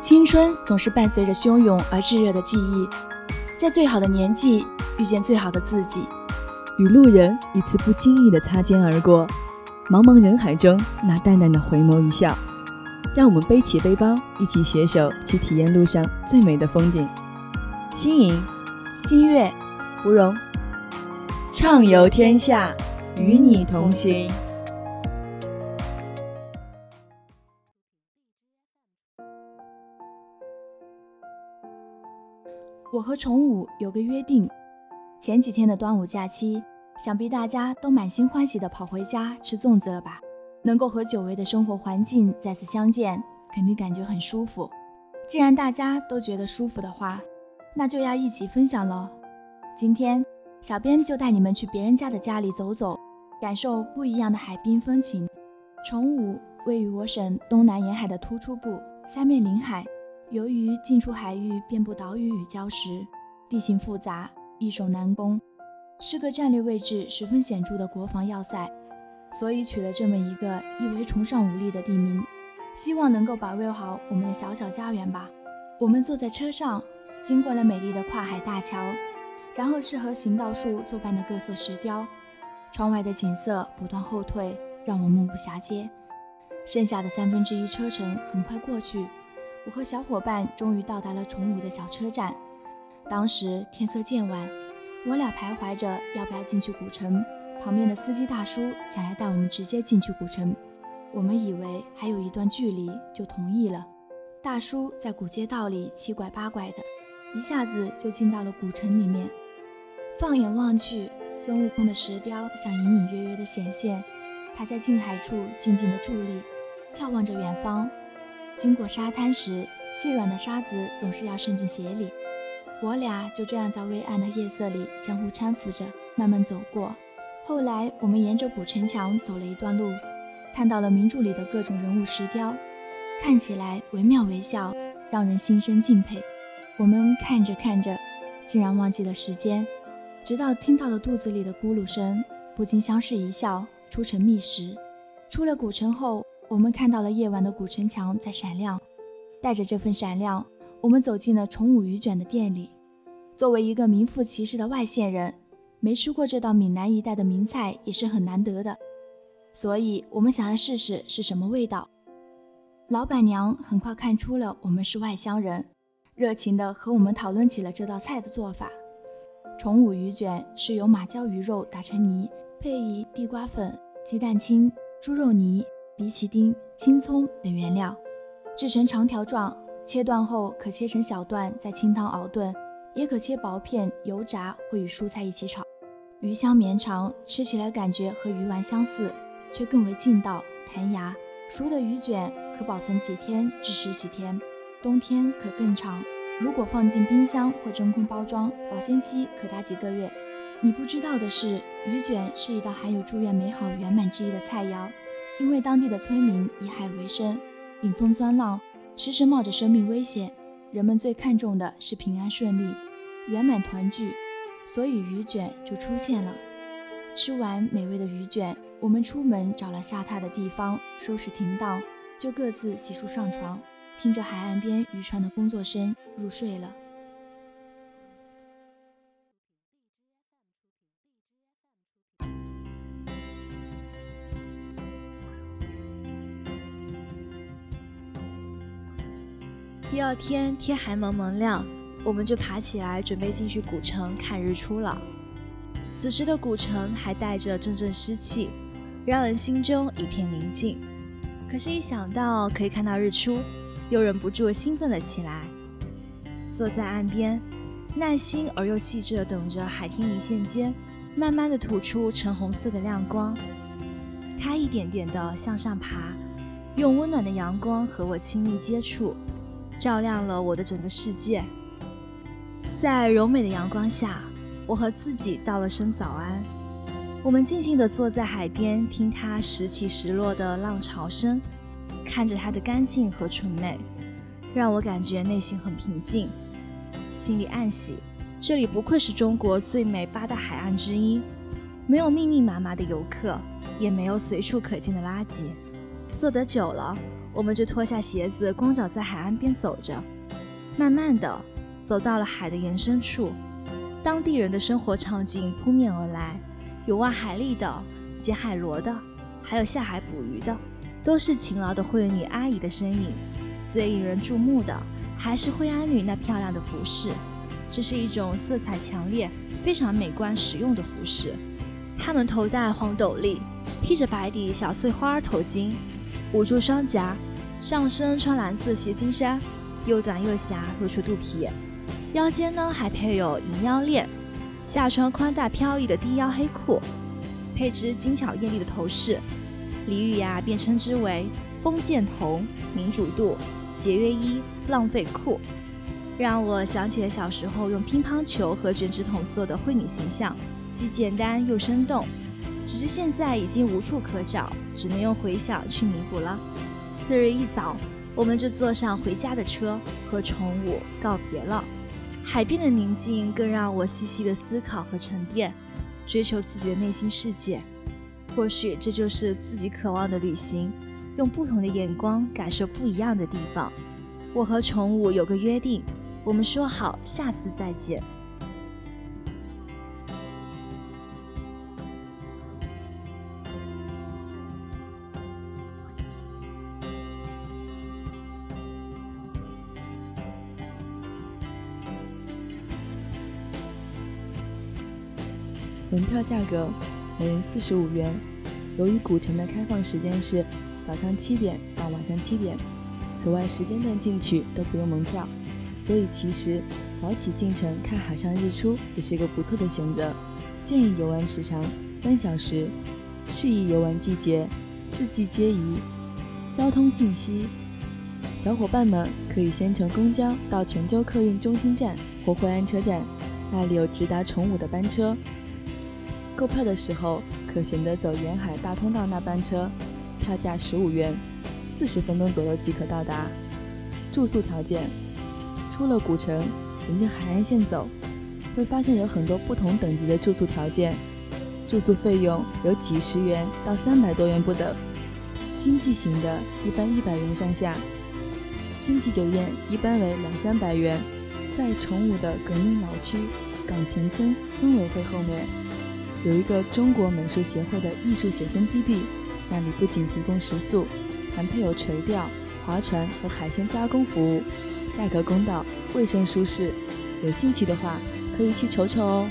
青春总是伴随着汹涌而炙热的记忆，在最好的年纪遇见最好的自己，与路人一次不经意的擦肩而过，茫茫人海中那淡淡的回眸一笑，让我们背起背包，一起携手去体验路上最美的风景。新颖、新月、芙蓉，畅游天下，与你同行。我和崇武有个约定，前几天的端午假期，想必大家都满心欢喜地跑回家吃粽子了吧？能够和久违的生活环境再次相见，肯定感觉很舒服。既然大家都觉得舒服的话，那就要一起分享喽。今天，小编就带你们去别人家的家里走走，感受不一样的海滨风情。崇武位于我省东南沿海的突出部，三面临海。由于进出海域遍布岛屿与礁石，地形复杂，易守难攻，是个战略位置十分显著的国防要塞，所以取了这么一个意为崇尚武力的地名，希望能够保卫好我们的小小家园吧。我们坐在车上，经过了美丽的跨海大桥，然后是和行道树作伴的各色石雕，窗外的景色不断后退，让我目不暇接。剩下的三分之一车程很快过去。我和小伙伴终于到达了崇武的小车站。当时天色渐晚，我俩徘徊着要不要进去古城。旁边的司机大叔想要带我们直接进去古城，我们以为还有一段距离，就同意了。大叔在古街道里七拐八拐的，一下子就进到了古城里面。放眼望去，孙悟空的石雕像隐隐约约的显现，他在近海处静静的伫立，眺望着远方。经过沙滩时，细软的沙子总是要渗进鞋里。我俩就这样在微暗的夜色里相互搀扶着，慢慢走过。后来，我们沿着古城墙走了一段路，看到了名著里的各种人物石雕，看起来惟妙惟肖，让人心生敬佩。我们看着看着，竟然忘记了时间，直到听到了肚子里的咕噜声，不禁相视一笑，出城觅食。出了古城后。我们看到了夜晚的古城墙在闪亮，带着这份闪亮，我们走进了崇武鱼卷的店里。作为一个名副其实的外县人，没吃过这道闽南一带的名菜也是很难得的，所以我们想要试试是什么味道。老板娘很快看出了我们是外乡人，热情地和我们讨论起了这道菜的做法。崇武鱼卷是由马鲛鱼肉打成泥，配以地瓜粉、鸡蛋清、猪肉泥。荸荠丁、青葱等原料，制成长条状，切断后可切成小段，再清汤熬炖，也可切薄片油炸或与蔬菜一起炒。鱼香绵长，吃起来感觉和鱼丸相似，却更为劲道、弹牙。熟的鱼卷可保存几天至十几天，冬天可更长。如果放进冰箱或真空包装，保鲜期可达几个月。你不知道的是，鱼卷是一道含有祝愿美好圆满之意的菜肴。因为当地的村民以海为生，顶风钻浪，时时冒着生命危险，人们最看重的是平安顺利、圆满团聚，所以鱼卷就出现了。吃完美味的鱼卷，我们出门找了下榻的地方，收拾停当，就各自洗漱上床，听着海岸边渔船的工作声入睡了。第二天天还蒙蒙亮，我们就爬起来准备进去古城看日出了。此时的古城还带着阵阵湿气，让人心中一片宁静。可是，一想到可以看到日出，又忍不住兴奋了起来。坐在岸边，耐心而又细致地等着海天一线间，慢慢地吐出橙红色的亮光。它一点点地向上爬，用温暖的阳光和我亲密接触。照亮了我的整个世界，在柔美的阳光下，我和自己道了声早安。我们静静地坐在海边，听它时起时落的浪潮声，看着它的干净和纯美，让我感觉内心很平静，心里暗喜。这里不愧是中国最美八大海岸之一，没有密密麻麻的游客，也没有随处可见的垃圾。坐得久了。我们就脱下鞋子，光脚在海岸边走着。慢慢的，走到了海的延伸处，当地人的生活场景扑面而来，有挖海蛎的，捡海螺的，还有下海捕鱼的，都是勤劳的会女阿姨的身影。最引人注目的还是惠安女那漂亮的服饰，这是一种色彩强烈、非常美观实用的服饰。她们头戴黄斗笠，披着白底小碎花头巾。捂住双颊，上身穿蓝色斜襟衫，又短又狭，露出肚皮。腰间呢还配有银腰链，下穿宽大飘逸的低腰黑裤，配置精巧艳丽的头饰。李玉呀便称之为“封建头”“民主度”“节约衣”“浪费裤”，让我想起了小时候用乒乓球和卷纸筒做的灰女形象，既简单又生动。只是现在已经无处可找，只能用回想去弥补了。次日一早，我们就坐上回家的车，和宠物告别了。海边的宁静更让我细细的思考和沉淀，追求自己的内心世界。或许这就是自己渴望的旅行，用不同的眼光感受不一样的地方。我和宠物有个约定，我们说好下次再见。门票价格每人四十五元。由于古城的开放时间是早上七点到晚上七点，此外时间段进去都不用门票，所以其实早起进城看海上日出也是一个不错的选择。建议游玩时长三小时，适宜游玩季节四季皆宜。交通信息：小伙伴们可以先乘公交到泉州客运中心站或惠安车站，那里有直达崇武的班车。购票的时候可选择走沿海大通道那班车，票价十五元，四十分钟左右即可到达。住宿条件：出了古城，沿着海岸线走，会发现有很多不同等级的住宿条件，住宿费用有几十元到三百多元不等。经济型的一般一百元上下，星级酒店一般为两三百元。在崇武的革命老区港前村村委会后面。有一个中国美术协会的艺术写生基地，那里不仅提供食宿，还配有垂钓、划船和海鲜加工服务，价格公道，卫生舒适。有兴趣的话，可以去瞅瞅哦。